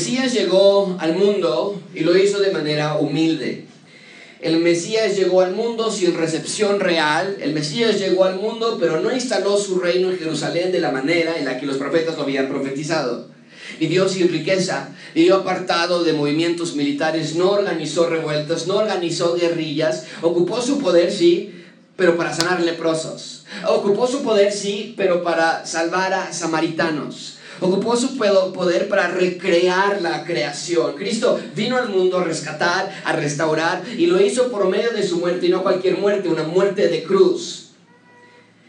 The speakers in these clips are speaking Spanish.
Mesías llegó al mundo y lo hizo de manera humilde. El Mesías llegó al mundo sin recepción real. El Mesías llegó al mundo, pero no instaló su reino en Jerusalén de la manera en la que los profetas lo habían profetizado. Vivió sin riqueza, vivió apartado de movimientos militares, no organizó revueltas, no organizó guerrillas, ocupó su poder, sí, pero para sanar leprosos. Ocupó su poder, sí, pero para salvar a samaritanos. Ocupó su poder para recrear la creación. Cristo vino al mundo a rescatar, a restaurar, y lo hizo por medio de su muerte, y no cualquier muerte, una muerte de cruz.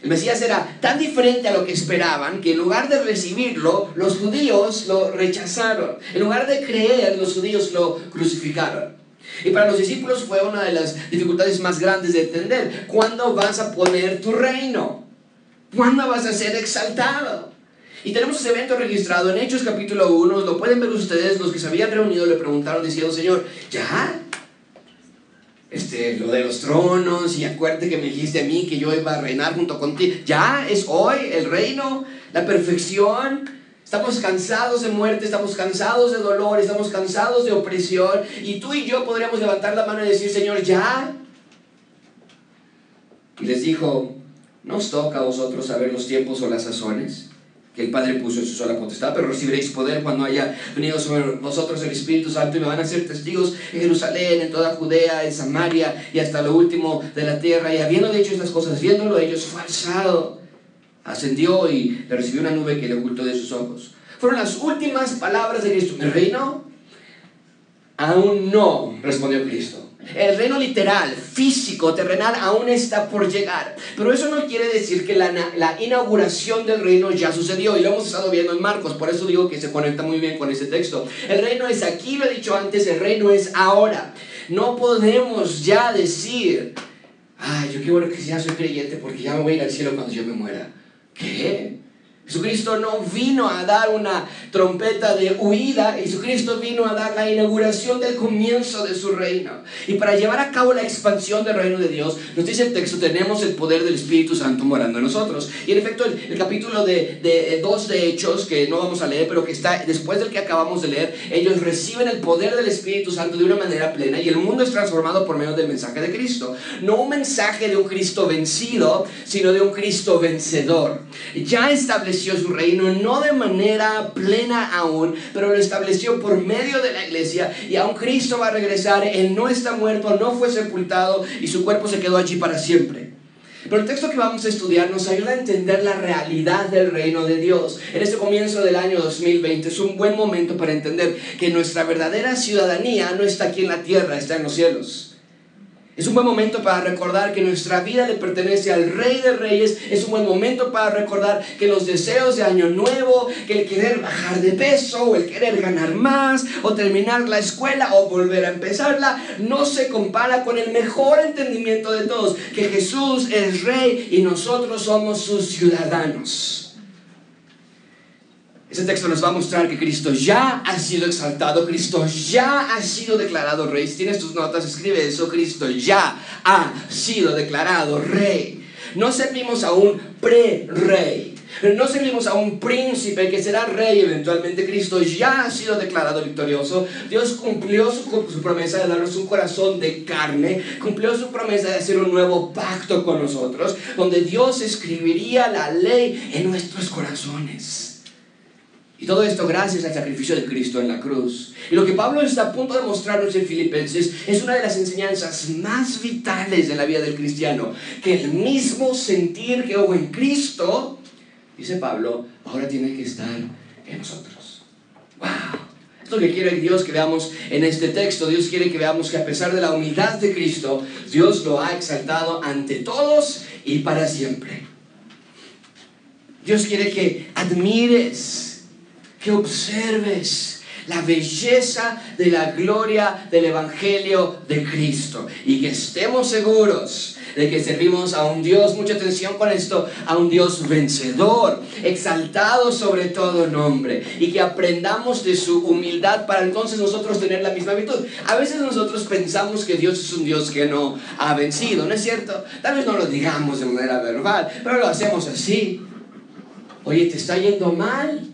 El Mesías era tan diferente a lo que esperaban que en lugar de recibirlo, los judíos lo rechazaron. En lugar de creer, los judíos lo crucificaron. Y para los discípulos fue una de las dificultades más grandes de entender. ¿Cuándo vas a poner tu reino? ¿Cuándo vas a ser exaltado? Y tenemos ese evento registrado en Hechos capítulo 1, lo pueden ver ustedes, los que se habían reunido le preguntaron diciendo, Señor, ¿ya? Este, lo de los tronos, y acuérdate que me dijiste a mí que yo iba a reinar junto contigo. ¿Ya es hoy el reino, la perfección? Estamos cansados de muerte, estamos cansados de dolor, estamos cansados de opresión. Y tú y yo podríamos levantar la mano y decir, Señor, ¿ya? Y les dijo, ¿no os toca a vosotros saber los tiempos o las sazones? Que el Padre puso en su sola potestad, pero recibiréis poder cuando haya venido sobre vosotros el Espíritu Santo y me van a ser testigos en Jerusalén, en toda Judea, en Samaria y hasta lo último de la tierra. Y habiendo dicho estas cosas, viéndolo ellos, fue alzado, ascendió y le recibió una nube que le ocultó de sus ojos. Fueron las últimas palabras de Cristo. ¿El reino? Aún no, respondió Cristo. El reino literal, físico, terrenal, aún está por llegar. Pero eso no quiere decir que la, la, inauguración del reino ya sucedió. Y lo hemos estado viendo en Marcos. Por eso digo que se conecta muy bien con ese texto. El reino es aquí, lo he dicho antes, el reino es ahora. No podemos ya decir, ay, yo qué bueno que ya soy creyente porque ya me voy a ir al cielo cuando yo me muera. ¿Qué? Jesucristo no vino a dar una trompeta de huida, Jesucristo vino a dar la inauguración del comienzo de su reino. Y para llevar a cabo la expansión del reino de Dios, nos dice el texto, tenemos el poder del Espíritu Santo morando en nosotros. Y en efecto, el, capítulo de, de, dos de Hechos, que no vamos a leer, pero que está después del que acabamos de leer, ellos reciben el poder del Espíritu Santo de una manera plena y el mundo es transformado por medio del mensaje de Cristo. No un mensaje de un Cristo vencido, sino de un Cristo vencedor. Ya establecido su reino, no de manera plena aún, pero lo estableció por medio de la iglesia y aún Cristo va a regresar, Él no está muerto, no fue sepultado y su cuerpo se quedó allí para siempre. Pero el texto que vamos a estudiar nos ayuda a entender la realidad del reino de Dios. En este comienzo del año 2020 es un buen momento para entender que nuestra verdadera ciudadanía no está aquí en la tierra, está en los cielos. Es un buen momento para recordar que nuestra vida le pertenece al Rey de Reyes. Es un buen momento para recordar que los deseos de año nuevo, que el querer bajar de peso, o el querer ganar más, o terminar la escuela, o volver a empezarla, no se compara con el mejor entendimiento de todos, que Jesús es Rey y nosotros somos sus ciudadanos. Ese texto nos va a mostrar que Cristo ya ha sido exaltado, Cristo ya ha sido declarado rey. Si tienes tus notas, escribe eso, Cristo ya ha sido declarado rey. No servimos a un pre-rey, no servimos a un príncipe que será rey eventualmente. Cristo ya ha sido declarado victorioso. Dios cumplió su, su, promesa de darnos un corazón de carne. Cumplió su promesa de hacer un nuevo pacto con nosotros, donde Dios escribiría la ley en nuestros corazones. Y todo esto gracias al sacrificio de Cristo en la cruz. Y lo que Pablo está a punto de mostrarnos en Filipenses es una de las enseñanzas más vitales de la vida del cristiano. Que el mismo sentir que hubo en Cristo, dice Pablo, ahora tiene que estar en nosotros. ¡Wow! Esto que quiere Dios que veamos en este texto. Dios quiere que veamos que a pesar de la humildad de Cristo, Dios lo ha exaltado ante todos y para siempre. Dios quiere que admires que observes la belleza de la gloria del Evangelio de Cristo y que estemos seguros de que servimos a un Dios, mucha atención con esto, a un Dios vencedor, exaltado sobre todo nombre, y que aprendamos de su humildad para entonces nosotros tener la misma virtud. A veces nosotros pensamos que Dios es un Dios que no ha vencido, ¿no es cierto? Tal vez no lo digamos de manera verbal, pero lo hacemos así. Oye, ¿te está yendo mal?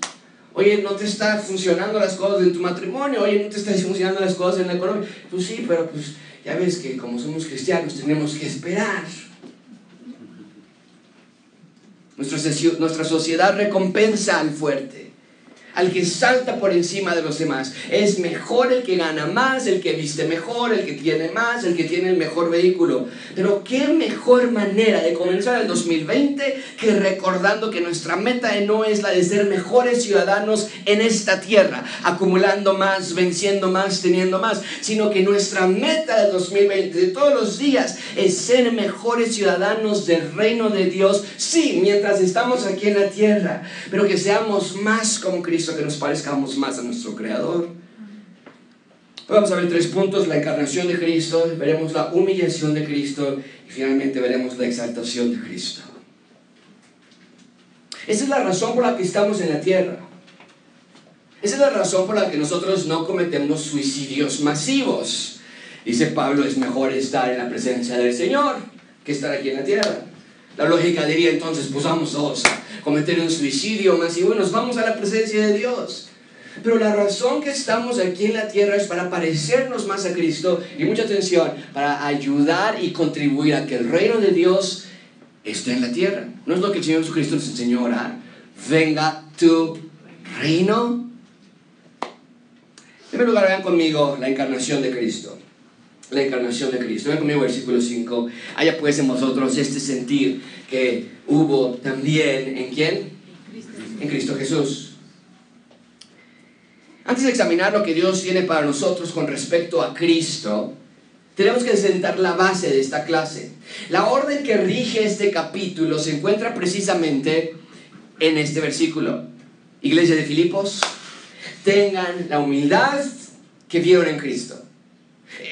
Oye, no te están funcionando las cosas en tu matrimonio, oye, no te están funcionando las cosas en la economía. Pues sí, pero pues ya ves que como somos cristianos tenemos que esperar. Nuestra sociedad recompensa al fuerte al que salta por encima de los demás. Es mejor el que gana más, el que viste mejor, el que tiene más, el que tiene el mejor vehículo. Pero qué mejor manera de comenzar el 2020 que recordando que nuestra meta no es la de ser mejores ciudadanos en esta tierra, acumulando más, venciendo más, teniendo más, sino que nuestra meta del 2020 de todos los días es ser mejores ciudadanos del reino de Dios, sí, mientras estamos aquí en la tierra, pero que seamos más como Cristo que nos parezcamos más a nuestro Creador. Vamos a ver tres puntos, la encarnación de Cristo, veremos la humillación de Cristo y finalmente veremos la exaltación de Cristo. Esa es la razón por la que estamos en la tierra. Esa es la razón por la que nosotros no cometemos suicidios masivos. Dice Pablo, es mejor estar en la presencia del Señor que estar aquí en la tierra. La lógica diría entonces, pues vamos todos a cometer un suicidio masivo y nos vamos a la presencia de Dios. Pero la razón que estamos aquí en la tierra es para parecernos más a Cristo y mucha atención, para ayudar y contribuir a que el reino de Dios esté en la tierra. ¿No es lo que el Señor Jesucristo nos enseñó a orar? Venga tu reino. En primer lugar, vean conmigo la encarnación de Cristo la encarnación de Cristo. Ven conmigo versículo 5. Haya pues en vosotros este sentir que hubo también en quién? En Cristo Jesús. Antes de examinar lo que Dios tiene para nosotros con respecto a Cristo, tenemos que sentar la base de esta clase. La orden que rige este capítulo se encuentra precisamente en este versículo. Iglesia de Filipos, tengan la humildad que vieron en Cristo.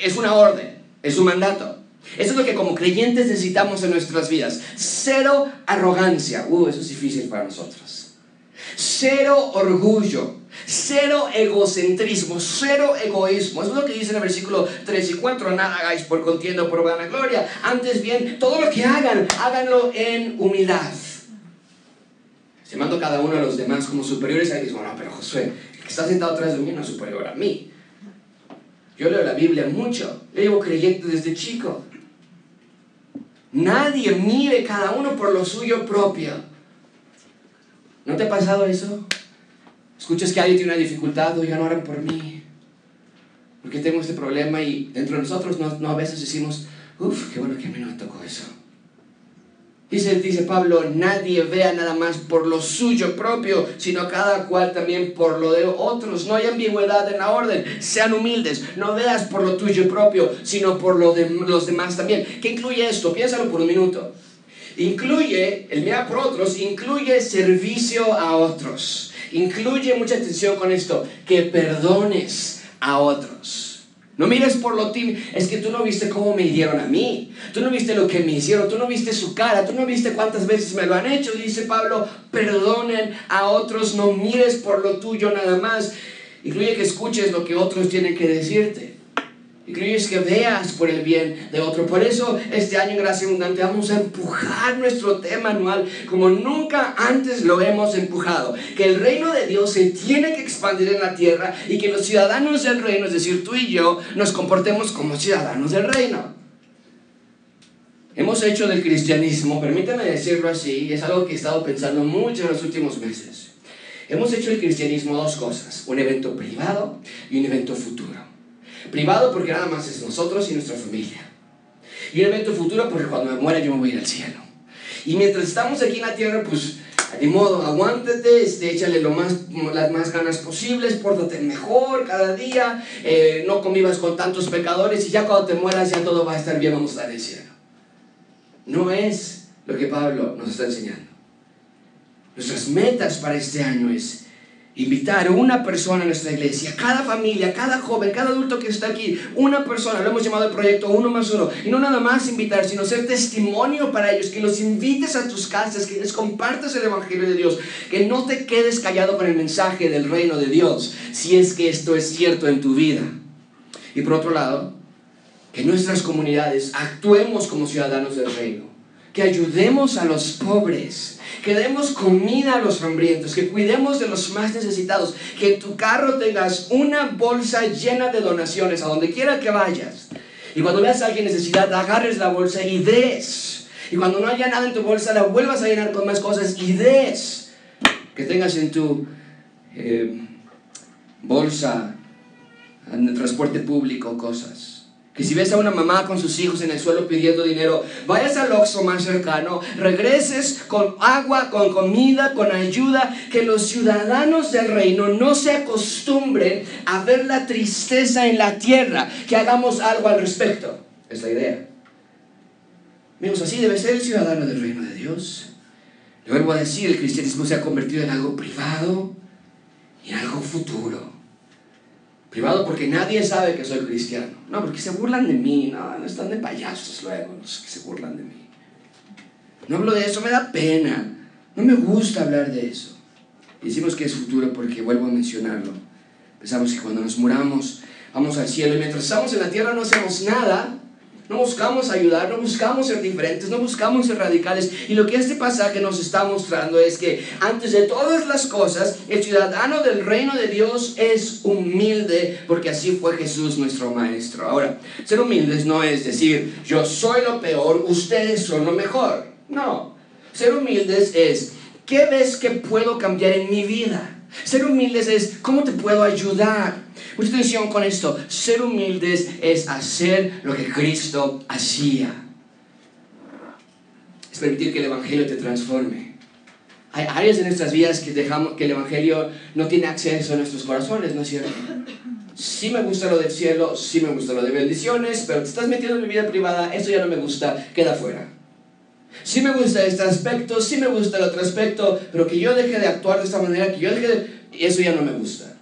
Es una orden, es un mandato. Eso es lo que como creyentes necesitamos en nuestras vidas. Cero arrogancia. Uh, eso es difícil para nosotros. Cero orgullo. Cero egocentrismo, cero egoísmo. Eso es lo que dice en el versículo 3 y 4. Nada hagáis por contienda o por gloria. Antes bien, todo lo que hagan, háganlo en humildad. Llamando cada uno a los demás como superiores a ellos. Bueno, pero Josué, que está sentado atrás de mí no es superior a mí. Yo leo la Biblia mucho, yo llevo creyente desde chico. Nadie mire cada uno por lo suyo propio. ¿No te ha pasado eso? Escuchas que alguien tiene una dificultad, oigan, oran por mí. Porque tengo este problema y dentro de nosotros no, no a veces decimos, uff, qué bueno que a mí no me tocó eso. Dice, dice Pablo, nadie vea nada más por lo suyo propio, sino cada cual también por lo de otros. No hay ambigüedad en la orden. Sean humildes. No veas por lo tuyo propio, sino por lo de los demás también. ¿Qué incluye esto? Piénsalo por un minuto. Incluye, el mirar por otros, incluye servicio a otros. Incluye mucha atención con esto, que perdones a otros. No mires por lo tímido. Es que tú no viste cómo me hirieron a mí. Tú no viste lo que me hicieron. Tú no viste su cara. Tú no viste cuántas veces me lo han hecho. Dice Pablo, perdonen a otros. No mires por lo tuyo nada más. Incluye que escuches lo que otros tienen que decirte. Es que veas por el bien de otro. Por eso este año en Gracia Abundante vamos a empujar nuestro tema anual como nunca antes lo hemos empujado. Que el reino de Dios se tiene que expandir en la tierra y que los ciudadanos del reino, es decir, tú y yo, nos comportemos como ciudadanos del reino. Hemos hecho del cristianismo, permítame decirlo así, es algo que he estado pensando mucho en los últimos meses. Hemos hecho del cristianismo dos cosas, un evento privado y un evento futuro. Privado porque nada más es nosotros y nuestra familia. Y un evento futuro porque cuando me muera yo me voy a ir al cielo. Y mientras estamos aquí en la tierra, pues de modo, aguántate, este, échale lo más, las más ganas posibles, pórtate mejor cada día, eh, no convivas con tantos pecadores y ya cuando te mueras ya todo va a estar bien, vamos a estar en el cielo. No es lo que Pablo nos está enseñando. Nuestras metas para este año es invitar una persona a nuestra iglesia, cada familia, cada joven, cada adulto que está aquí, una persona, lo hemos llamado el proyecto uno más uno, y no nada más invitar, sino ser testimonio para ellos, que los invites a tus casas, que les compartas el Evangelio de Dios, que no te quedes callado con el mensaje del reino de Dios, si es que esto es cierto en tu vida. Y por otro lado, que nuestras comunidades actuemos como ciudadanos del reino que ayudemos a los pobres, que demos comida a los hambrientos, que cuidemos de los más necesitados, que en tu carro tengas una bolsa llena de donaciones a donde quiera que vayas. Y cuando veas a alguien en necesidad, agarres la bolsa y des. Y cuando no haya nada en tu bolsa, la vuelvas a llenar con más cosas y des. Que tengas en tu eh, bolsa, en el transporte público, cosas. Que si ves a una mamá con sus hijos en el suelo pidiendo dinero, vayas al Oxxo más cercano, regreses con agua, con comida, con ayuda, que los ciudadanos del reino no se acostumbren a ver la tristeza en la tierra, que hagamos algo al respecto. Es la idea. Amigos, así debe ser el ciudadano del reino de Dios. Le vuelvo a decir, el cristianismo se ha convertido en algo privado y en algo futuro. Privado porque nadie sabe que soy cristiano. No, porque se burlan de mí. No, no están de payasos luego, los que se burlan de mí. No hablo de eso, me da pena. No me gusta hablar de eso. Decimos que es futuro porque vuelvo a mencionarlo. Pensamos que cuando nos muramos vamos al cielo y mientras estamos en la tierra no hacemos nada no buscamos ayudar, no buscamos ser diferentes, no buscamos ser radicales. Y lo que este pasaje nos está mostrando es que antes de todas las cosas, el ciudadano del reino de Dios es humilde, porque así fue Jesús nuestro Maestro. Ahora, ser humildes no es decir, yo soy lo peor, ustedes son lo mejor. No, ser humildes es, ¿qué ves que puedo cambiar en mi vida? Ser humildes es, ¿cómo te puedo ayudar? Mucha atención con esto. Ser humildes es hacer lo que Cristo hacía. Es permitir que el Evangelio te transforme. Hay áreas de nuestras vidas que dejamos que el Evangelio no tiene acceso a nuestros corazones, ¿no es cierto? Sí me gusta lo del cielo, sí me gusta lo de bendiciones, pero te estás metiendo en mi vida privada, eso ya no me gusta, queda fuera. Sí me gusta este aspecto, sí me gusta el otro aspecto, pero que yo deje de actuar de esta manera, que yo deje de... Eso ya no me gusta.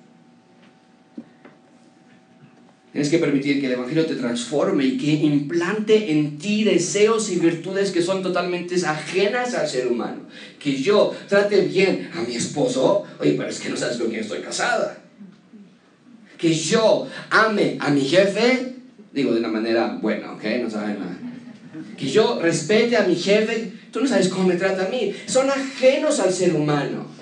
Tienes que permitir que el Evangelio te transforme y que implante en ti deseos y virtudes que son totalmente ajenas al ser humano. Que yo trate bien a mi esposo, oye, pero es que no sabes con quién estoy casada. Que yo ame a mi jefe, digo de una manera buena, ¿ok? No saben nada. Que yo respete a mi jefe, tú no sabes cómo me trata a mí. Son ajenos al ser humano.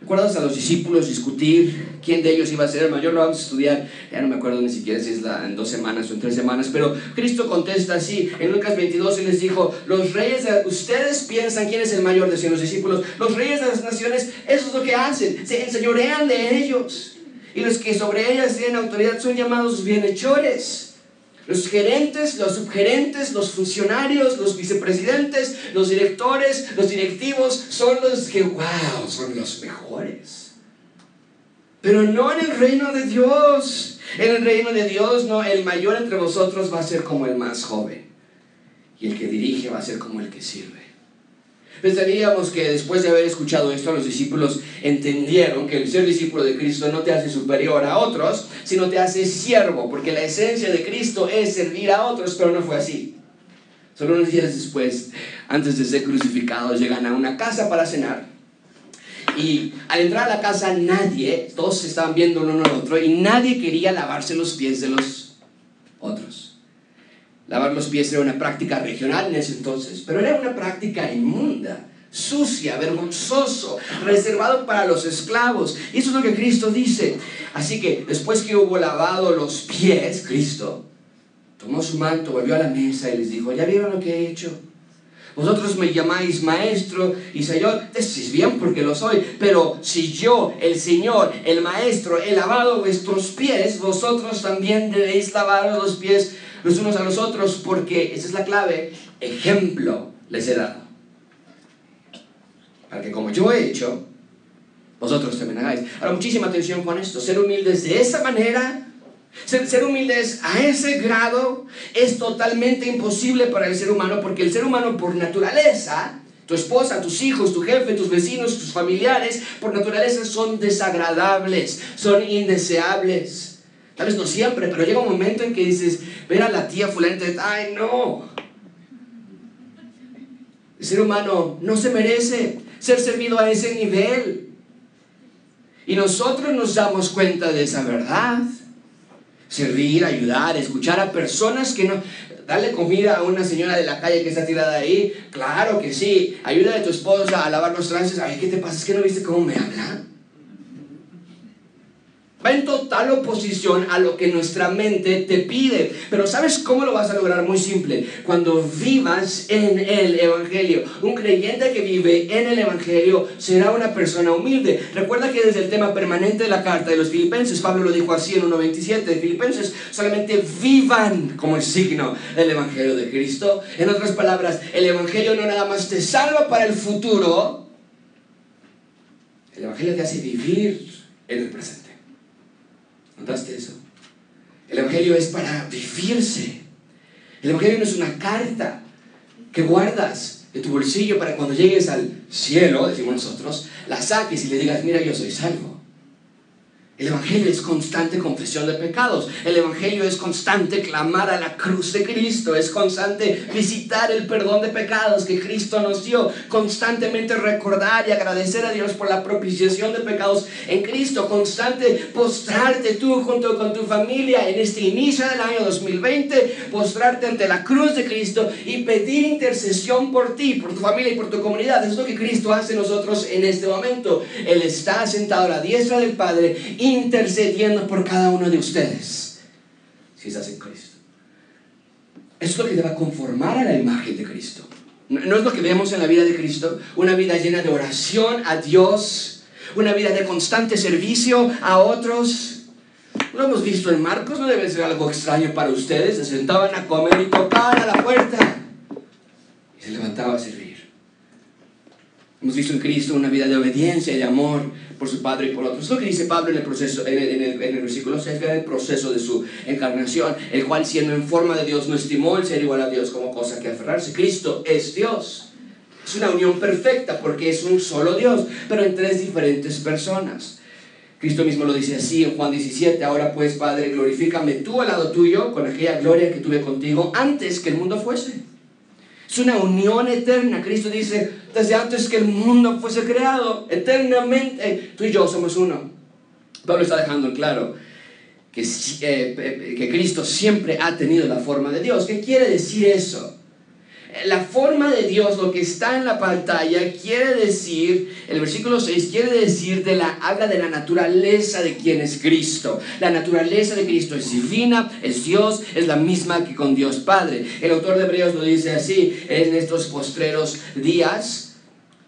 ¿Recuerdas a los discípulos discutir quién de ellos iba a ser el mayor? Lo vamos a estudiar, ya no me acuerdo ni siquiera si es en dos semanas o en tres semanas, pero Cristo contesta así, en Lucas 22 y les dijo, los reyes, de, ustedes piensan quién es el mayor, decían los discípulos, los reyes de las naciones, eso es lo que hacen, se enseñorean de ellos, y los que sobre ellas tienen autoridad son llamados bienhechores. Los gerentes, los subgerentes, los funcionarios, los vicepresidentes, los directores, los directivos son los que, wow, son los mejores. Pero no en el reino de Dios. En el reino de Dios, no, el mayor entre vosotros va a ser como el más joven. Y el que dirige va a ser como el que sirve. Pensaríamos que después de haber escuchado esto, los discípulos entendieron que el ser discípulo de Cristo no te hace superior a otros, sino te hace siervo, porque la esencia de Cristo es servir a otros, pero no fue así. Solo unos días después, antes de ser crucificados, llegan a una casa para cenar. Y al entrar a la casa nadie, todos estaban viendo uno al otro, y nadie quería lavarse los pies de los otros. Lavar los pies era una práctica regional en ese entonces, pero era una práctica inmunda, sucia, vergonzoso, reservado para los esclavos. Y eso es lo que Cristo dice. Así que después que hubo lavado los pies, Cristo tomó su manto, volvió a la mesa y les dijo, ¿ya vieron lo que he hecho? Vosotros me llamáis maestro y señor, decís bien porque lo soy, pero si yo, el Señor, el maestro, he lavado vuestros pies, vosotros también debéis lavar los pies los unos a los otros, porque esa es la clave, ejemplo les he dado. Para que como yo he hecho, vosotros también hagáis. Ahora, muchísima atención con esto. Ser humildes de esa manera, ser, ser humildes a ese grado, es totalmente imposible para el ser humano, porque el ser humano por naturaleza, tu esposa, tus hijos, tu jefe, tus vecinos, tus familiares, por naturaleza son desagradables, son indeseables. Tal vez no siempre, pero llega un momento en que dices, ver a la tía fulana, ay no. El ser humano no se merece ser servido a ese nivel. Y nosotros nos damos cuenta de esa verdad. servir, ayudar, escuchar a personas que no... Darle comida a una señora de la calle que está tirada ahí, claro que sí. Ayuda a tu esposa a lavar los trastes. Ay, ¿qué te pasa? ¿Es que no viste cómo me habla? Va en total oposición a lo que nuestra mente te pide. Pero ¿sabes cómo lo vas a lograr? Muy simple. Cuando vivas en el Evangelio. Un creyente que vive en el Evangelio será una persona humilde. Recuerda que desde el tema permanente de la carta de los filipenses, Pablo lo dijo así en 1.27 de Filipenses, solamente vivan como el signo del Evangelio de Cristo. En otras palabras, el Evangelio no nada más te salva para el futuro. El Evangelio te hace vivir en el presente. ¿Notaste eso? El Evangelio es para vivirse. El Evangelio no es una carta que guardas de tu bolsillo para cuando llegues al cielo, decimos nosotros, la saques y le digas, mira, yo soy salvo. El Evangelio es constante confesión de pecados. El Evangelio es constante clamar a la cruz de Cristo. Es constante visitar el perdón de pecados que Cristo nos dio. Constantemente recordar y agradecer a Dios por la propiciación de pecados en Cristo. Constante postrarte tú junto con tu familia en este inicio del año 2020. Postrarte ante la cruz de Cristo y pedir intercesión por ti, por tu familia y por tu comunidad. Es lo que Cristo hace nosotros en este momento. Él está sentado a la diestra del Padre y intercediendo por cada uno de ustedes, si estás en Cristo. Es lo que te va a conformar a la imagen de Cristo. No es lo que vemos en la vida de Cristo, una vida llena de oración a Dios, una vida de constante servicio a otros. Lo hemos visto en Marcos, no debe ser algo extraño para ustedes. Se sentaban a comer y tocaban a la puerta y se levantaba a servir. Hemos visto en Cristo una vida de obediencia y de amor por su Padre y por otros. Es lo que dice Pablo en el, proceso, en el, en el, versículo 6, el proceso de su encarnación, el cual siendo en forma de Dios no estimó el ser igual a Dios como cosa que aferrarse. Cristo es Dios. Es una unión perfecta porque es un solo Dios, pero en tres diferentes personas. Cristo mismo lo dice así en Juan 17, ahora pues Padre, glorifícame tú al lado tuyo con aquella gloria que tuve contigo antes que el mundo fuese. Es una unión eterna. Cristo dice, desde antes que el mundo fuese creado, eternamente, tú y yo somos uno. Pablo está dejando claro que, eh, que Cristo siempre ha tenido la forma de Dios. ¿Qué quiere decir eso? La forma de Dios, lo que está en la pantalla, quiere decir, el versículo 6 quiere decir, de la, habla de la naturaleza de quien es Cristo. La naturaleza de Cristo es divina, es Dios, es la misma que con Dios Padre. El autor de Hebreos lo dice así, en estos postreros días,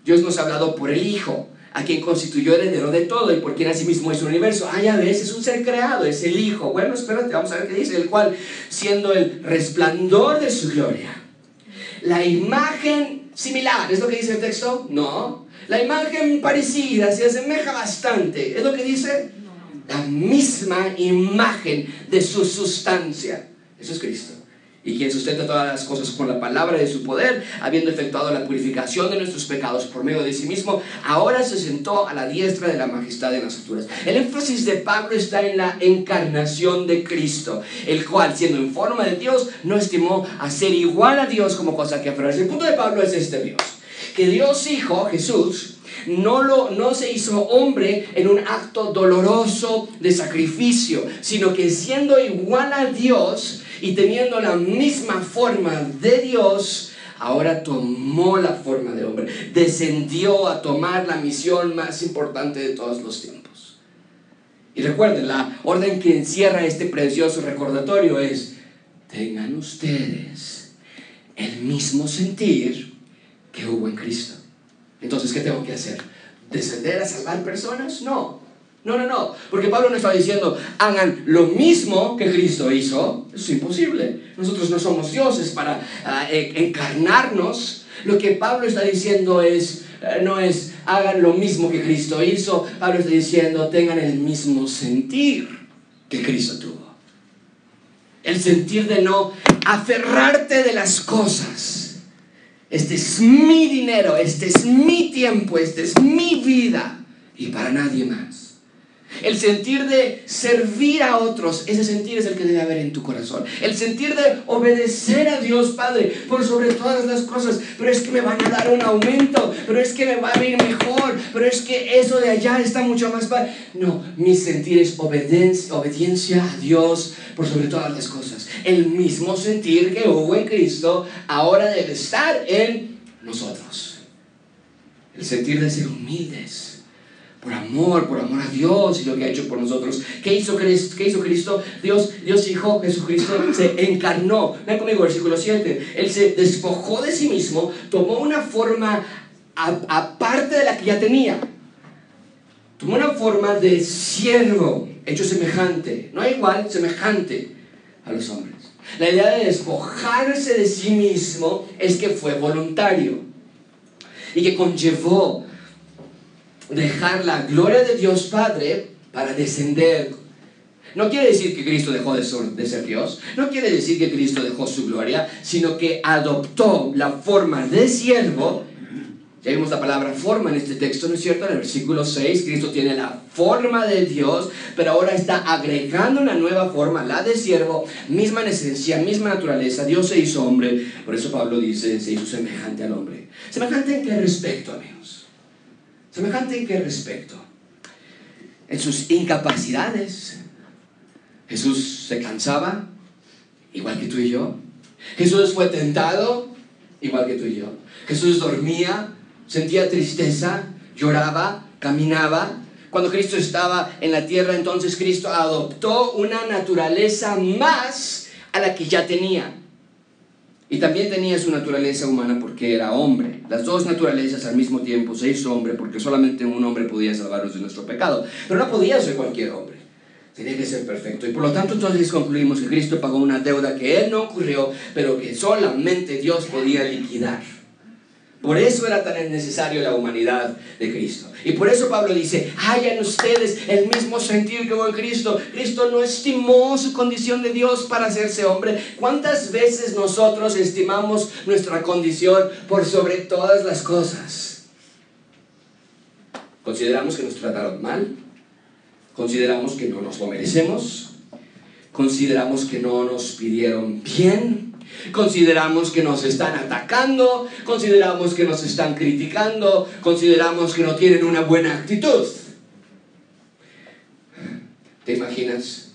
Dios nos ha hablado por el Hijo a quien constituyó heredero de todo y por quien asimismo es un universo. Ah, ya ves, es un ser creado, es el Hijo. Bueno, espérate, vamos a ver qué dice. El cual, siendo el resplandor de su gloria la imagen similar, ¿es lo que dice el texto? No. La imagen parecida, se asemeja bastante. ¿Es lo que dice? La misma imagen de su sustancia. Eso es Cristo y quien sustenta todas las cosas con la palabra de su poder, habiendo efectuado la purificación de nuestros pecados por medio de sí mismo, ahora se sentó a la diestra de la majestad de las alturas. El énfasis de Pablo está en la encarnación de Cristo, el cual, siendo en forma de Dios, no estimó a ser igual a Dios como cosa que aferrarse. El punto de Pablo es este, Dios, que Dios Hijo, Jesús, no, lo, no se hizo hombre en un acto doloroso de sacrificio, sino que siendo igual a Dios, y teniendo la misma forma de Dios, ahora tomó la forma de hombre, descendió a tomar la misión más importante de todos los tiempos. Y recuerden, la orden que encierra este precioso recordatorio es, tengan ustedes el mismo sentir que hubo en Cristo. Entonces, ¿qué tengo que hacer? ¿Descender a salvar personas? No. No, no, no, porque Pablo no está diciendo, hagan lo mismo que Cristo hizo. Eso es imposible. Nosotros no somos dioses para ah, e, encarnarnos. Lo que Pablo está diciendo es, eh, no es, hagan lo mismo que Cristo hizo. Pablo está diciendo, tengan el mismo sentir que Cristo tuvo. El sentir de no aferrarte de las cosas. Este es mi dinero, este es mi tiempo, este es mi vida y para nadie más El sentir de servir a otros, ese sentir es el que debe haber en tu corazón. El sentir de obedecer a Dios Padre por sobre todas las cosas. Pero es que me van a dar un aumento, pero es que me va a ir mejor, pero es que eso de allá está mucho más padre. No, mi sentir es obediencia, obediencia a Dios por sobre todas las cosas. El mismo sentir que hubo en Cristo ahora debe estar en nosotros. El sentir de ser humildes por amor, por amor a Dios y lo que ha hecho por nosotros. ¿Qué hizo Cristo? ¿Qué hizo Cristo? Dios, Dios Hijo, Jesucristo, se encarnó. Ven conmigo, versículo 7. Él se despojó de sí mismo, tomó una forma aparte de la que ya tenía. Tomó una forma de siervo, hecho semejante, no igual, semejante a los hombres. La idea de despojarse de sí mismo es que fue voluntario y que conllevó dejar la gloria de Dios Padre para descender. No quiere decir que Cristo dejó de ser, Dios, no quiere decir que Cristo dejó su gloria, sino que adoptó la forma de siervo. Ya vimos la palabra forma en este texto, ¿no es cierto? En el versículo 6, Cristo tiene la forma de Dios, pero ahora está agregando una nueva forma, la de siervo, misma en esencia, misma naturaleza. Dios se hizo hombre, por eso Pablo dice, se hizo semejante al hombre. ¿Semejante en qué respecto, amigos? ¿Semejante en qué respecto? En sus incapacidades. Jesús se cansaba, igual que tú y yo. Jesús fue tentado, igual que tú y yo. Jesús dormía, sentía tristeza, lloraba, caminaba. Cuando Cristo estaba en la tierra, entonces Cristo adoptó una naturaleza más a la que ya tenía. Y también tenía su naturaleza humana porque era hombre. Las dos naturalezas al mismo tiempo se hizo hombre porque solamente un hombre podía salvarnos de nuestro pecado. Pero no podía ser cualquier hombre. Tenía que ser perfecto. Y por lo tanto entonces concluimos que Cristo pagó una deuda que Él no ocurrió, pero que solamente Dios podía liquidar. Por eso era tan necesario la humanidad de Cristo. Y por eso Pablo dice, hayan ustedes el mismo sentir que hubo en Cristo. Cristo no estimó su condición de Dios para hacerse hombre. ¿Cuántas veces nosotros estimamos nuestra condición por sobre todas las cosas? Consideramos que nos trataron mal. Consideramos que no nos lo merecemos. Consideramos que no nos pidieron bien Consideramos que nos están atacando, consideramos que nos están criticando, consideramos que no tienen una buena actitud. ¿Te imaginas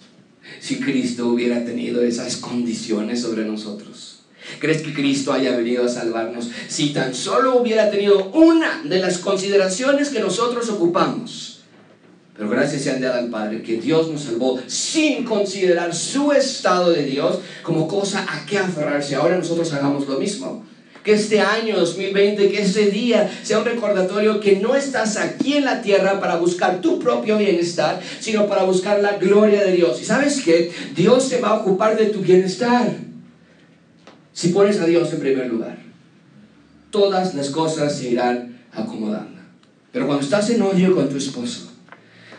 si Cristo hubiera tenido esas condiciones sobre nosotros? ¿Crees que Cristo haya venido a salvarnos si tan solo hubiera tenido una de las consideraciones que nosotros ocupamos? Pero gracias sean dadas al Padre que Dios nos salvó sin considerar su estado de Dios como cosa a que aferrarse. Ahora nosotros hagamos lo mismo. Que este año 2020, que este día sea un recordatorio que no estás aquí en la tierra para buscar tu propio bienestar, sino para buscar la gloria de Dios. Y sabes que Dios se va a ocupar de tu bienestar si pones a Dios en primer lugar. Todas las cosas se irán acomodando. Pero cuando estás en odio con tu esposo,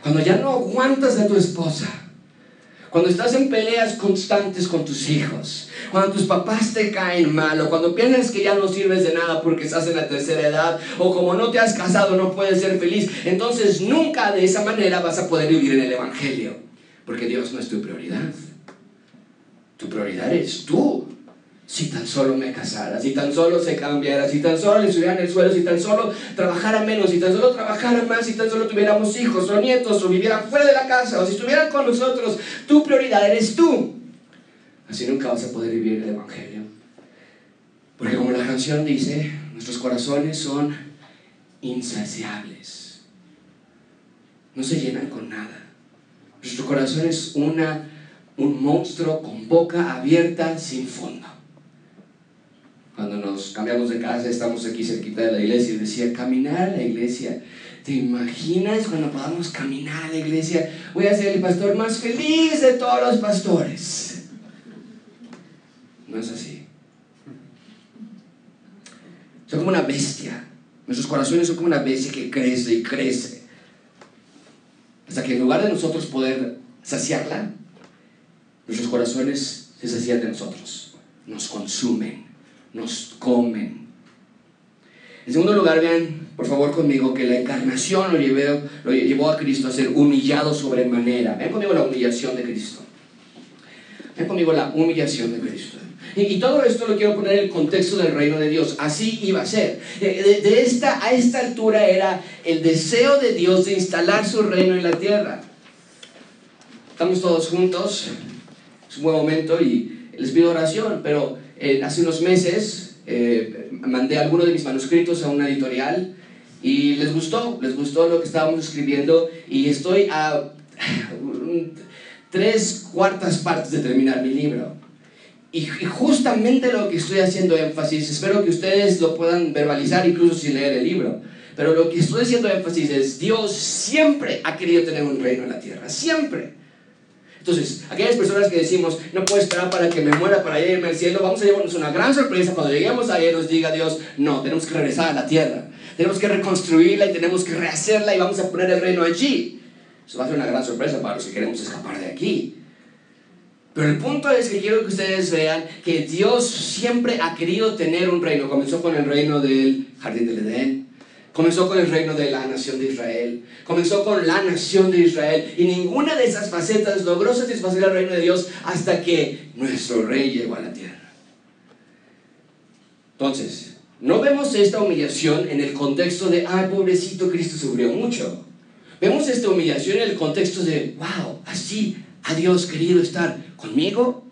cuando ya no aguantas a tu esposa, cuando estás en peleas constantes con tus hijos, cuando tus papás te caen mal, o cuando piensas que ya no sirves de nada porque estás en la tercera edad, o como no te has casado no puedes ser feliz, entonces nunca de esa manera vas a poder vivir en el Evangelio, porque Dios no es tu prioridad. Tu prioridad eres tú. Si tan solo me casara, si tan solo se cambiara, si tan solo le en el suelo, si tan solo trabajara menos, si tan solo trabajara más, si tan solo tuviéramos hijos o nietos o vivieran fuera de la casa o si estuvieran con nosotros, tu prioridad eres tú. Así nunca vas a poder vivir el Evangelio. Porque como la canción dice, nuestros corazones son insaciables. No se llenan con nada. Nuestro corazón es una, un monstruo con boca abierta sin fondo cuando nos cambiamos de casa, estamos aquí cerquita de la iglesia, y decía, caminar a la iglesia. ¿Te imaginas cuando podamos caminar a la iglesia? Voy a ser el pastor más feliz de todos los pastores. No es así. Son como una bestia. Nuestros corazones son como una bestia que crece y crece. Hasta que en lugar de nosotros poder saciarla, nuestros corazones se sacian de nosotros. Nos consumen nos comen. En segundo lugar, vean por favor conmigo que la encarnación lo, llevó, lo llevó a Cristo a ser humillado sobremanera. Vean conmigo la humillación de Cristo. Vean conmigo la humillación de Cristo. Y, todo esto lo quiero poner en el contexto del reino de Dios. Así iba a ser. De, de, esta, a esta altura era el deseo de Dios de instalar su reino en la tierra. Estamos todos juntos. Es un buen momento y les pido oración. Pero eh, hace unos meses eh, mandé algunos de mis manuscritos a una editorial y les gustó. Les gustó lo que estábamos escribiendo. Y estoy a tres cuartas partes de terminar mi libro. Y, justamente lo que estoy haciendo énfasis, espero que ustedes lo puedan verbalizar incluso sin leer el libro, pero lo que estoy haciendo énfasis es, Dios siempre ha querido tener un reino en la tierra, siempre. Entonces, aquellas personas que decimos, no puedo esperar para que me muera para irme al cielo, vamos a llevarnos una gran sorpresa cuando lleguemos ahí nos diga Dios, no, tenemos que regresar a la tierra, tenemos que reconstruirla y tenemos que rehacerla y vamos a poner el reino allí. Eso va a ser una gran sorpresa para los que queremos escapar de aquí. Pero el punto es que quiero que ustedes vean que Dios siempre ha querido tener un reino. Comenzó con el reino del jardín del Edén. Comenzó con el reino de la nación de Israel. Comenzó con la nación de Israel. Y ninguna de esas facetas logró satisfacer al reino de Dios hasta que nuestro rey llegó a la tierra. Entonces, no vemos esta humillación en el contexto de, ay, pobrecito, Cristo sufrió mucho. Vemos esta humillación en el contexto de, wow, así ha Dios querido estar conmigo?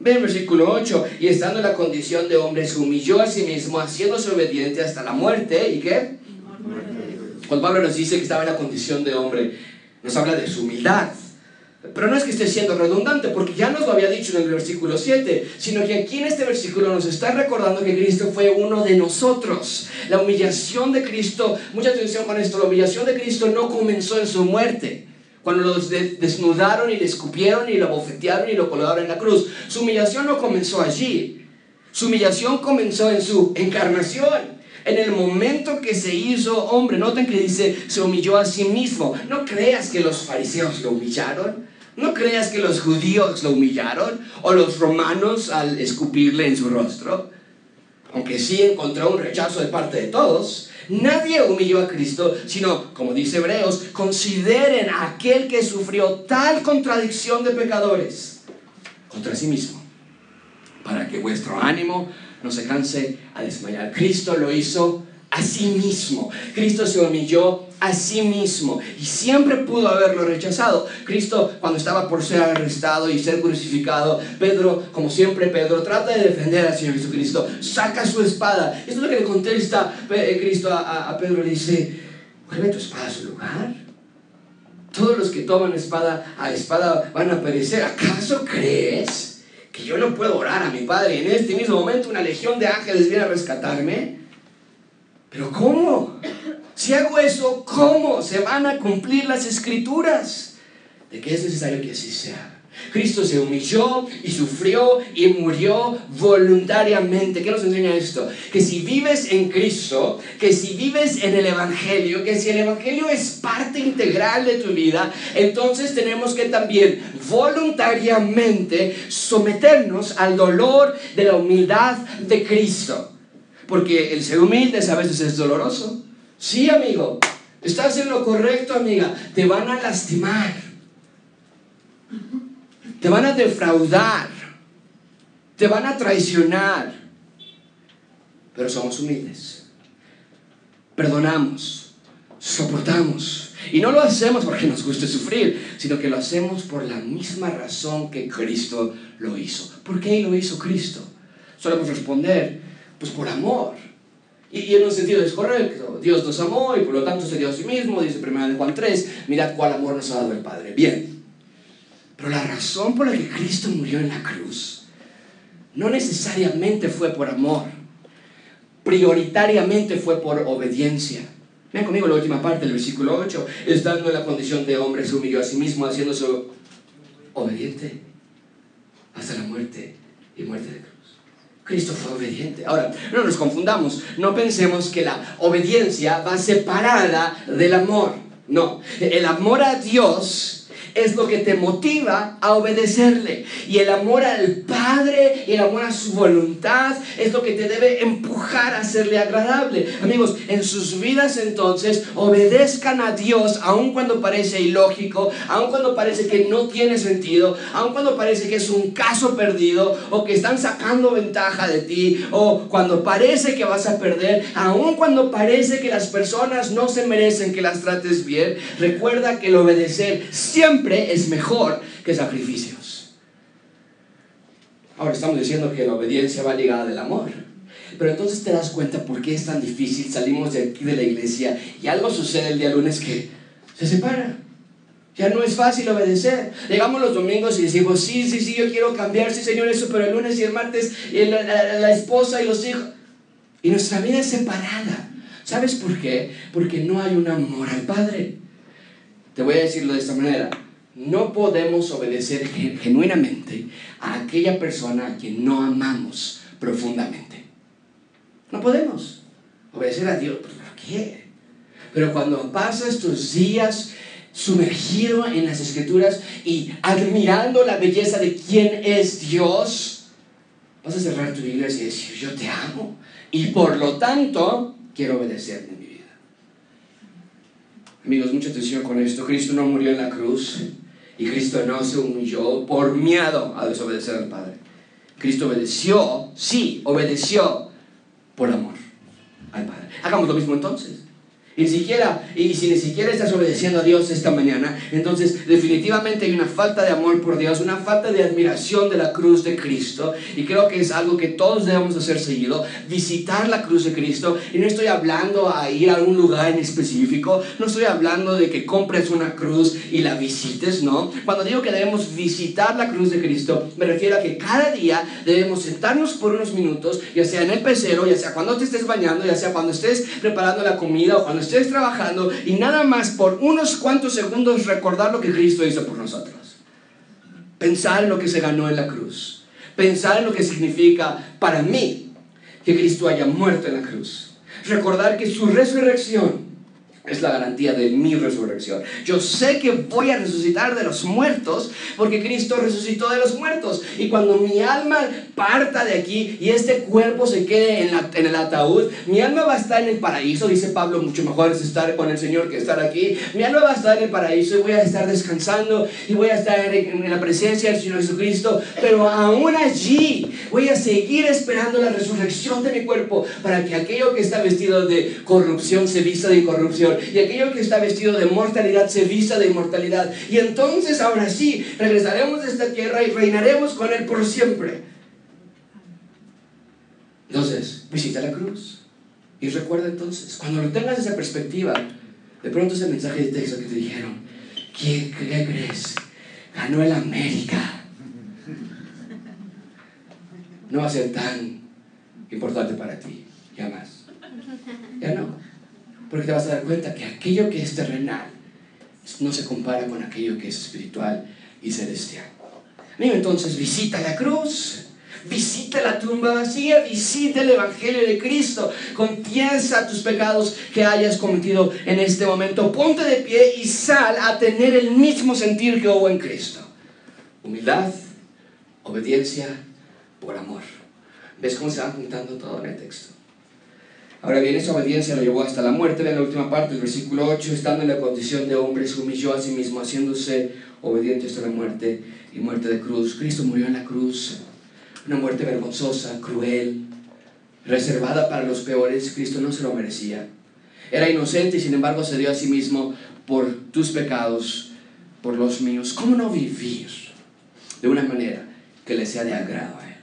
Ve el versículo 8, y estando en la condición de hombre, se humilló a sí mismo, haciéndose obediente hasta la muerte, ¿y qué? Cuando Pablo nos dice que estaba en la condición de hombre, nos habla de su humildad. Pero no es que esté siendo redundante, porque ya nos lo había dicho en el versículo 7, sino que aquí en este versículo nos está recordando que Cristo fue uno de nosotros. La humillación de Cristo, mucha atención con esto, la humillación de Cristo no comenzó en su muerte. Cuando lo desnudaron y le escupieron y lo bofetearon y lo colgaron en la cruz. Su humillación no comenzó allí. Su humillación comenzó en su encarnación. En el momento que se hizo hombre, noten que dice, se humilló a sí mismo. No creas que los fariseos lo humillaron. No creas que los judíos lo humillaron o los romanos al escupirle en su rostro. Aunque sí encontró un rechazo de parte de todos, Nadie humilló a Cristo, sino, como dice Hebreos, consideren a aquel que sufrió tal contradicción de pecadores contra sí mismo, para que vuestro ánimo no se canse a desmayar. Cristo lo hizo a sí mismo. Cristo se humilló a sí mismo y siempre pudo haberlo rechazado. Cristo cuando estaba por ser arrestado y ser crucificado, Pedro, como siempre Pedro, trata de defender al Señor Jesucristo, saca su espada. Esto es lo que le contesta eh, Cristo a, Pedro, le dice, vuelve tu espada a su lugar. Todos los que toman espada a espada van a perecer. ¿Acaso crees que yo no puedo orar a mi Padre y en este mismo momento una legión de ángeles viene a rescatarme? Pero ¿cómo? Si hago eso, ¿cómo se van a cumplir las escrituras? De que es necesario que así sea. Cristo se humilló y sufrió y murió voluntariamente. ¿Qué nos enseña esto? Que si vives en Cristo, que si vives en el Evangelio, que si el Evangelio es parte integral de tu vida, entonces tenemos que también voluntariamente someternos al dolor de la humildad de Cristo. Porque el ser humilde a veces es doloroso. Sí, amigo. Estás en lo correcto, amiga. Te van a lastimar. Te van a defraudar. Te van a traicionar. Pero somos humildes. Perdonamos. Soportamos. Y no lo hacemos porque nos guste sufrir, sino que lo hacemos por la misma razón que Cristo lo hizo. ¿Por qué lo hizo Cristo? Solemos responder, pues por amor. Y, en un sentido es correcto. Dios nos amó y por lo tanto se dio a sí mismo, dice 1 Juan 3, mirad cuál amor nos ha dado el Padre. Bien. Pero la razón por la que Cristo murió en la cruz no necesariamente fue por amor. Prioritariamente fue por obediencia. Vean conmigo la última parte del versículo 8. Estando en la condición de hombre, se humilló a sí mismo, haciéndose obediente hasta la muerte y muerte de cruz. Cristo fue obediente. Ahora, no nos confundamos, no pensemos que la obediencia va separada del amor. No, el amor a Dios es lo que te motiva a obedecerle. Y el amor al Padre y el amor a su voluntad es lo que te debe empujar a hacerle agradable. Amigos, en sus vidas entonces obedezcan a Dios aun cuando parece ilógico, aun cuando parece que no tiene sentido, aun cuando parece que es un caso perdido o que están sacando ventaja de ti o cuando parece que vas a perder, aun cuando parece que las personas no se merecen que las trates bien, recuerda que el obedecer siempre es mejor que sacrificios. Ahora estamos diciendo que la obediencia va ligada del amor. Pero entonces te das cuenta por qué es tan difícil. Salimos de aquí de la iglesia y algo sucede el día lunes que se separa. Ya no es fácil obedecer. Llegamos los domingos y decimos, sí, sí, sí, yo quiero cambiar, sí, Señor, eso, pero el lunes y el martes, y la, la esposa y los hijos. Y nuestra vida es separada. ¿Sabes por qué? Porque no hay un amor al Padre. Te voy a decirlo de esta manera. No podemos obedecer genuinamente a aquella persona a quien no amamos profundamente. No podemos obedecer a Dios. ¿Por qué? Pero cuando pasas tus días sumergido en las escrituras y admirando la belleza de quién es Dios, vas a cerrar tu iglesia y decir, yo te amo. Y por lo tanto, quiero obedecer en mi vida. Amigos, mucha atención con esto. Cristo no murió en la cruz y Cristo no se humilló por miedo a desobedecer al Padre. Cristo obedeció, sí, obedeció por amor al Padre. Hagamos lo mismo entonces. Y siquiera, y si ni siquiera estás obedeciendo a Dios esta mañana, entonces definitivamente hay una falta de amor por Dios, una falta de admiración de la cruz de Cristo. Y creo que es algo que todos debemos hacer seguido, visitar la cruz de Cristo. Y no estoy hablando a ir a un lugar en específico, no estoy hablando de que compres una cruz y la visites, no. Cuando digo que debemos visitar la cruz de Cristo, me refiero a que cada día debemos sentarnos por unos minutos, ya sea en el pecero, ya sea cuando te estés bañando, ya sea cuando estés preparando la comida o cuando estés trabajando y nada más por unos cuantos segundos recordar lo que Cristo hizo por nosotros. Pensar en lo que se ganó en la cruz. Pensar en lo que significa para mí que Cristo haya muerto en la cruz. Recordar que su resurrección es la garantía de mi resurrección. Yo sé que voy a resucitar de los muertos porque Cristo resucitó de los muertos. Y cuando mi alma parta de aquí y este cuerpo se quede en, en, el ataúd, mi alma va a estar en el paraíso, dice Pablo, mucho mejor es estar con el Señor que estar aquí. Mi alma va a estar en el paraíso y voy a estar descansando y voy a estar en, en la presencia del Señor Jesucristo. Pero aún allí voy a seguir esperando la resurrección de mi cuerpo para que aquello que está vestido de corrupción se vista de incorrupción y aquello que está vestido de mortalidad se vista de inmortalidad. Y entonces ahora sí, regresaremos a esta tierra y reinaremos con Él por siempre. Entonces, visita la cruz. Y recuerda entonces, cuando lo tengas esa perspectiva, de pronto ese mensaje de texto que te dijeron, ¿qué, qué crees? Ganó el América. No va a ser tan importante para ti, ya más. Ya no. Porque te vas a dar cuenta que aquello que es terrenal no se compara con aquello que es espiritual y celestial. Amigo, entonces visita la cruz, visita la tumba vacía, visita el Evangelio de Cristo, confiesa tus pecados que hayas cometido en este momento, ponte de pie y sal a tener el mismo sentir que hubo en Cristo. Humildad, obediencia por amor. ¿Ves cómo se va juntando todo en el texto? Ahora bien, esa obediencia lo llevó hasta la muerte. En la última parte, el versículo 8, estando en la condición de hombre, se humilló a sí mismo, haciéndose obediente hasta la muerte y muerte de cruz. Cristo murió en la cruz, una muerte vergonzosa, cruel, reservada para los peores. Cristo no se lo merecía. Era inocente y sin embargo se dio a sí mismo por tus pecados, por los míos. ¿Cómo no vivir de una manera que le sea de agrado a Él?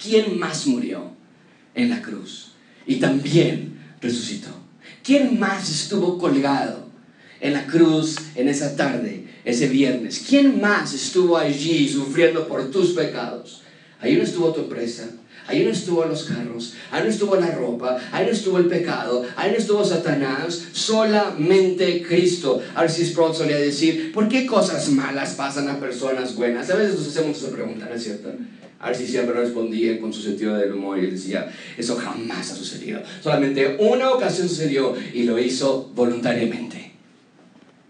¿Quién más murió en la cruz? Y también resucitó. ¿Quién más estuvo colgado en la cruz en esa tarde, ese viernes? ¿Quién más estuvo allí sufriendo por tus pecados? Ahí no estuvo tu presa, ahí no estuvo los carros, ahí no estuvo la ropa, ahí no estuvo el pecado, ahí no estuvo Satanás, solamente Cristo. Arcis Sproul solía decir, ¿por qué cosas malas pasan a personas buenas? A veces nos hacemos esa pregunta, ¿no es cierto? A ver si siempre respondía con su sentido del humor y decía, eso jamás ha sucedido. Solamente una ocasión sucedió y lo hizo voluntariamente.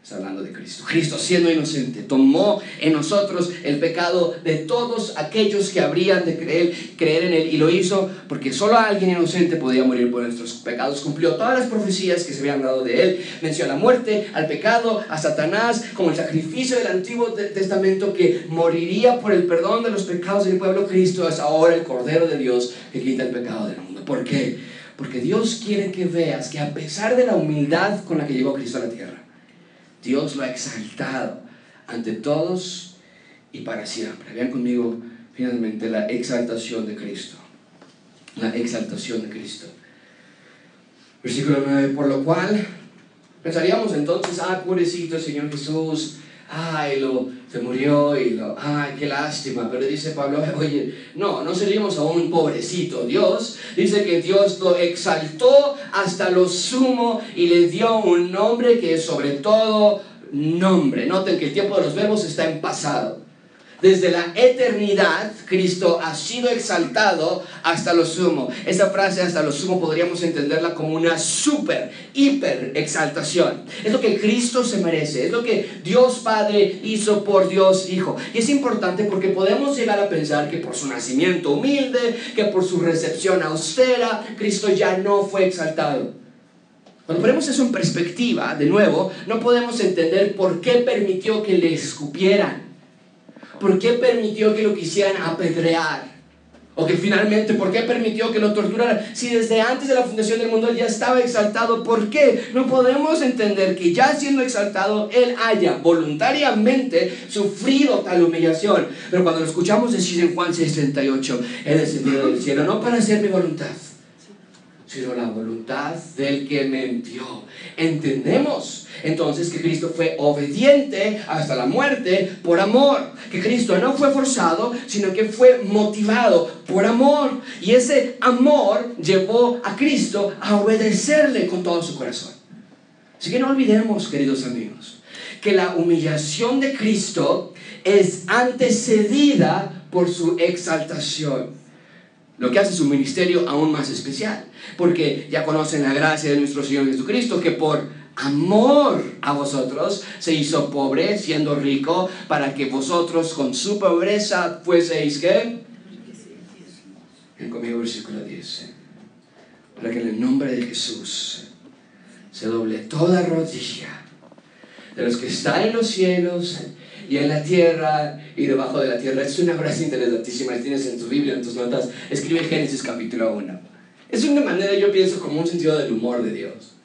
Está hablando de Cristo. Cristo siendo inocente tomó en nosotros el pecado de todos aquellos que habrían de creer, creer en Él y lo hizo porque solo alguien inocente podía morir por nuestros pecados. Cumplió todas las profecías que se habían dado de Él. Venció a la muerte, al pecado, a Satanás, como el sacrificio del Antiguo Testamento que moriría por el perdón de los pecados del pueblo. Cristo es ahora el Cordero de Dios que quita el pecado del mundo. ¿Por qué? Porque Dios quiere que veas que a pesar de la humildad con la que llegó Cristo a la tierra, Dios lo ha exaltado ante todos y para siempre. Vean conmigo finalmente la exaltación de Cristo. La exaltación de Cristo. Versículo 9, por lo cual pensaríamos entonces, ah, pobrecito Señor Jesús, ay, lo, se murió y lo, ay, qué lástima. Pero dice Pablo, oye, no, no seríamos a un pobrecito. Dios dice que Dios lo exaltó hasta lo sumo y le dio un nombre que es sobre todo nombre. Noten que el tiempo de los verbos está en pasado. Desde la eternidad, Cristo ha sido exaltado hasta lo sumo. Esa frase hasta lo sumo podríamos entenderla como una super, hiper exaltación. Es lo que Cristo se merece, es lo que Dios Padre hizo por Dios Hijo. Y es importante porque podemos llegar a pensar que por su nacimiento humilde, que por su recepción austera, Cristo ya no fue exaltado. Cuando ponemos eso en perspectiva, de nuevo, no podemos entender por qué permitió que le escupieran ¿Por qué permitió que lo quisieran apedrear? O que finalmente, ¿por qué permitió que lo torturaran? Si desde antes de la fundación del mundo él ya estaba exaltado, ¿por qué? No podemos entender que ya siendo exaltado, él haya voluntariamente sufrido tal humillación. Pero cuando lo escuchamos decir en Juan 68, he descendido del cielo, no para hacer mi voluntad, sino la voluntad del que me envió. Entendemos entonces que Cristo fue obediente hasta la muerte por amor, que Cristo no fue forzado, sino que fue motivado por amor. Y ese amor llevó a Cristo a obedecerle con todo su corazón. Así que no olvidemos, queridos amigos, que la humillación de Cristo es antecedida por su exaltación lo que hace su ministerio aún más especial, porque ya conocen la gracia de nuestro Señor Jesucristo, que por amor a vosotros se hizo pobre siendo rico, para que vosotros con su pobreza fueseis ¿qué? Ven conmigo versículo 10. Para que en el nombre de Jesús se doble toda rodilla de los que están en los cielos y en la tierra y debajo de la tierra. Es una frase interesantísima, tienes en tu Biblia, en tus notas. Escribe Génesis capítulo 1. Es una manera, yo pienso, como un sentido del humor de Dios.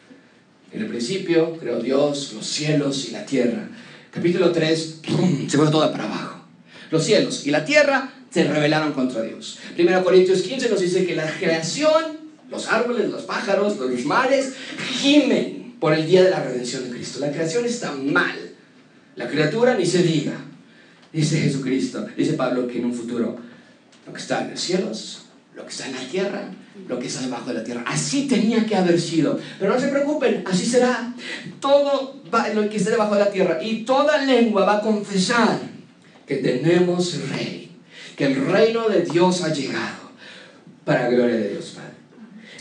En el principio creó Dios los cielos y la tierra. Capítulo 3, se fue todo para abajo. Los cielos y la tierra se rebelaron contra Dios. Primero Corintios 15 nos dice que la creación, los árboles, los pájaros, los mares, gimen por el día de la redención de Cristo. La creación está mal. La criatura ni se diga. Dice Jesucristo, dice Pablo que en un futuro lo que está en los cielos, lo que está en la tierra, lo que está debajo de la tierra. Así tenía que haber sido. Pero no se preocupen, así será. Todo lo que esté debajo de la tierra y toda lengua va a confesar que tenemos rey, que el reino de Dios ha llegado para gloria de Dios Padre.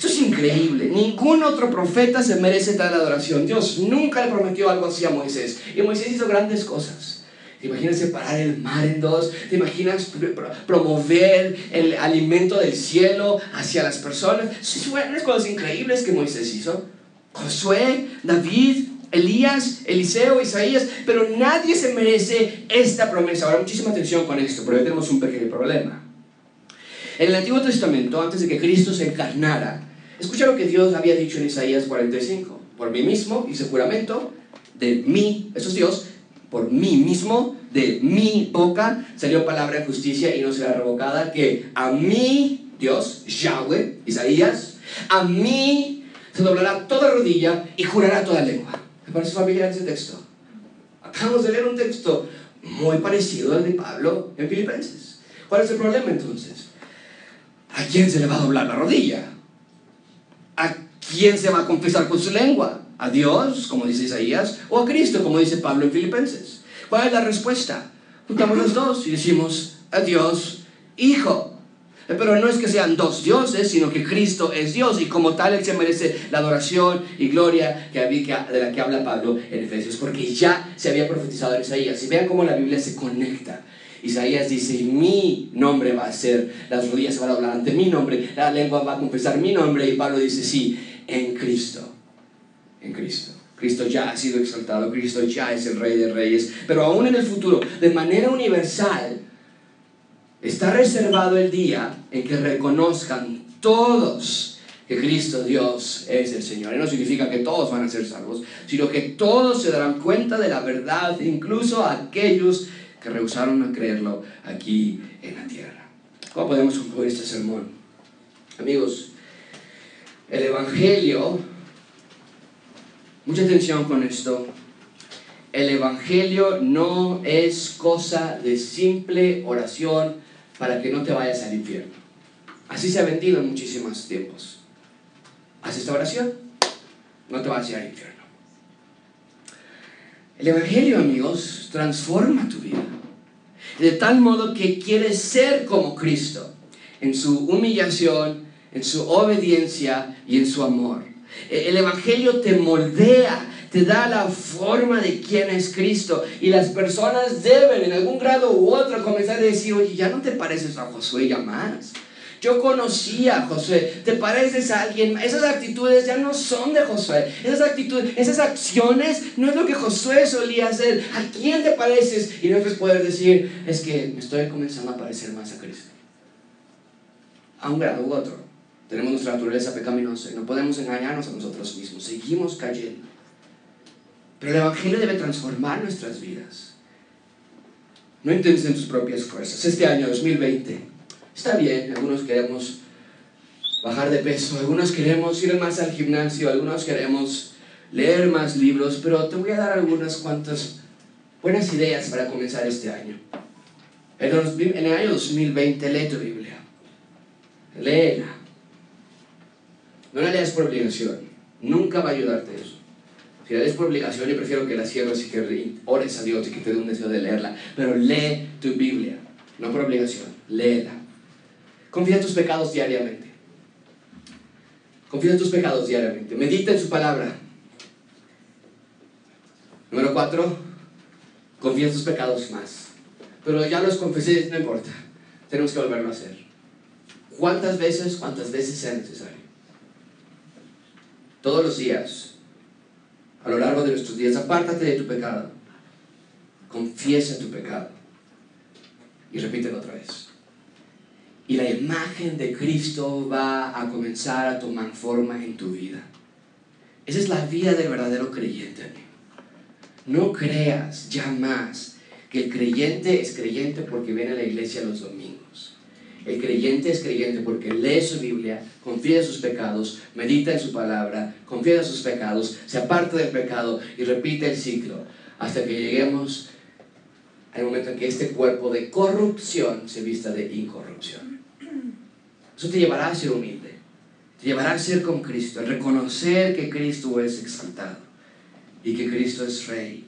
Eso es increíble. Ningún otro profeta se merece tal adoración. Dios nunca le prometió algo así a Moisés. Y Moisés hizo grandes cosas. ¿Te imaginas separar el mar en dos? ¿Te imaginas promover el alimento del cielo hacia las personas? Son unas cosas increíbles que Moisés hizo. Josué, David, Elías, Eliseo, Isaías, pero nadie se merece esta promesa. Ahora, muchísima atención con esto, porque tenemos un pequeño problema. En el Antiguo Testamento, antes de que Cristo se encarnara, escucha lo que Dios había dicho en Isaías 45. Por mí mismo hice juramento de mí, eso es Dios, por mí mismo, de mi boca, salió palabra de justicia y no será revocada, que a mí, Dios, Yahweh, Isaías, a mí se doblará toda rodilla y jurará toda lengua. ¿Me parece familiar ese texto? Acabamos de leer un texto muy parecido al de Pablo en Filipenses. ¿Cuál es el problema entonces? ¿A quién se le va a doblar la rodilla? ¿A quién se va a confesar con su lengua? ¿A Dios, como dice Isaías, o a Cristo, como dice Pablo en Filipenses? ¿Cuál es la respuesta? Juntamos los dos y decimos a Dios, Hijo. Pero no es que sean dos dioses, sino que Cristo es Dios y como tal Él se merece la adoración y gloria que había, de la que habla Pablo en Efesios, porque ya se había profetizado en Isaías. Y vean cómo la Biblia se conecta. Isaías dice, mi nombre va a ser, las rodillas van a hablar ante mi nombre, la lengua va a confesar mi nombre. Y Pablo dice, sí, en Cristo, en Cristo. Cristo ya ha sido exaltado, Cristo ya es el Rey de Reyes, pero aún en el futuro, de manera universal, está reservado el día en que reconozcan todos que Cristo Dios es el Señor. Y no significa que todos van a ser salvos, sino que todos se darán cuenta de la verdad, incluso aquellos que rehusaron a creerlo aquí en la tierra. ¿Cómo podemos concluir este sermón? Amigos, el Evangelio, mucha atención con esto, el Evangelio no es cosa de simple oración para que no te vayas al infierno. Así se ha vendido en muchísimos tiempos. Haz esta oración, no te vas a ir al infierno. El Evangelio, amigos, transforma tu vida. De tal modo que quieres ser como Cristo, en su humillación, en su obediencia y en su amor. El Evangelio te moldea, te da la forma de quién es Cristo. Y las personas deben, en algún grado u otro, comenzar a decir, oye, ya no te pareces a Josué ya más. Yo conocía a Josué, te pareces a alguien, esas actitudes ya no son de Josué, esas actitudes, esas acciones no es lo que Josué solía hacer, ¿a quién te pareces? Y nosotros poder decir, es que me estoy comenzando a parecer más a Cristo. A un grado u otro. Tenemos nuestra naturaleza pecaminosa y no podemos engañarnos a nosotros mismos, seguimos cayendo. Pero el Evangelio debe transformar nuestras vidas. No intentes en tus propias fuerzas. Este año 2020 Está bien, algunos queremos bajar de peso, algunos queremos ir más al gimnasio, algunos queremos leer más libros, pero te voy a dar algunas cuantas buenas ideas para comenzar este año. En el año 2020 lee tu Biblia. Léela. No la leas por obligación. Nunca va a ayudarte eso. Si la lees por obligación, yo prefiero que la cierres y que ores a Dios y que te dé un deseo de leerla. Pero lee tu Biblia. No por obligación. Léela. Confía en tus pecados diariamente. Confía en tus pecados diariamente. Medita en su palabra. Número cuatro, confía en tus pecados más. Pero ya los confesé, no importa. Tenemos que volverlo a hacer. ¿Cuántas veces? Cuántas veces sea necesario. Todos los días, a lo largo de nuestros días, apártate de tu pecado. Confiesa tu pecado. Y repítelo otra vez y la imagen de Cristo va a comenzar a tomar forma en tu vida. Esa es la vida del verdadero creyente, No creas ya más que el creyente es creyente porque viene a la iglesia los domingos. El creyente es creyente porque lee su Biblia, confía en sus pecados, medita en su palabra, confía en sus pecados, se aparta del pecado y repite el ciclo hasta que lleguemos al momento en que este cuerpo de corrupción se vista de incorrupción. Eso te llevará a ser humilde, te llevará a ser con Cristo, a reconocer que Cristo es exaltado y que Cristo es Rey.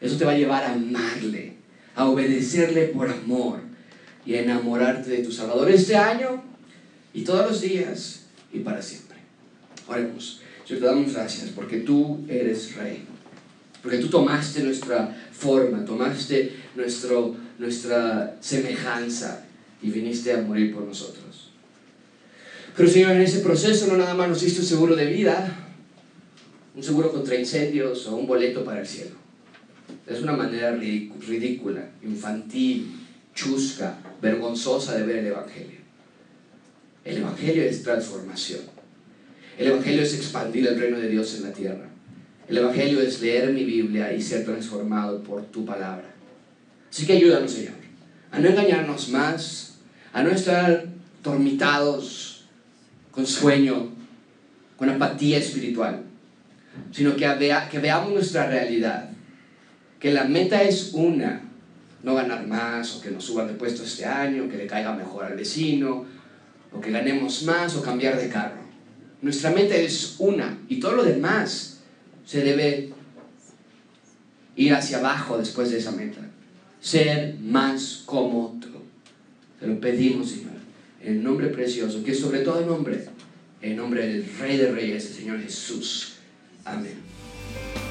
Eso te va a llevar a amarle, a obedecerle por amor y enamorarte de tu Salvador este año y todos los días y para siempre. Oremos. Señor, te damos gracias porque tú eres Rey. Porque tú tomaste nuestra forma, tomaste nuestro, nuestra semejanza y viniste a morir por nosotros. Pero Señor, en ese proceso no nada más nos diste un seguro de vida, un seguro contra incendios o un boleto para el cielo. Es una manera ridícula, infantil, chusca, vergonzosa de ver el Evangelio. El Evangelio es transformación. El Evangelio es expandir el reino de Dios en la tierra. El Evangelio es leer mi Biblia y ser transformado por tu palabra. Así que ayúdanos, Señor, a no engañarnos más, a no estar dormitados con sueño, con apatía espiritual, sino que, que veamos nuestra realidad, que la meta es una, no ganar más o que nos suban de puesto este año, que le caiga mejor al vecino, o que ganemos más o cambiar de carro. Nuestra meta es una y todo lo demás se debe ir hacia abajo después de esa meta. Ser más como tú. Te lo pedimos, Señor. en el nombre precioso, que sobre todo nombre, en nombre del Rey de Reyes, el Señor Jesús. Amén.